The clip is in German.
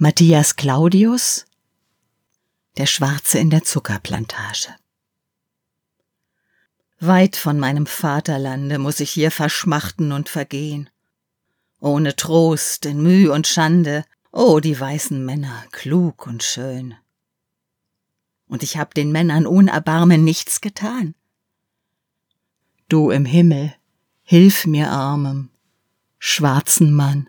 Matthias Claudius Der Schwarze in der Zuckerplantage Weit von meinem Vaterlande muss ich hier verschmachten und vergehen. Ohne Trost, in Mühe und Schande, oh, die weißen Männer, klug und schön. Und ich hab den Männern ohne nichts getan. Du im Himmel, hilf mir armem, schwarzen Mann.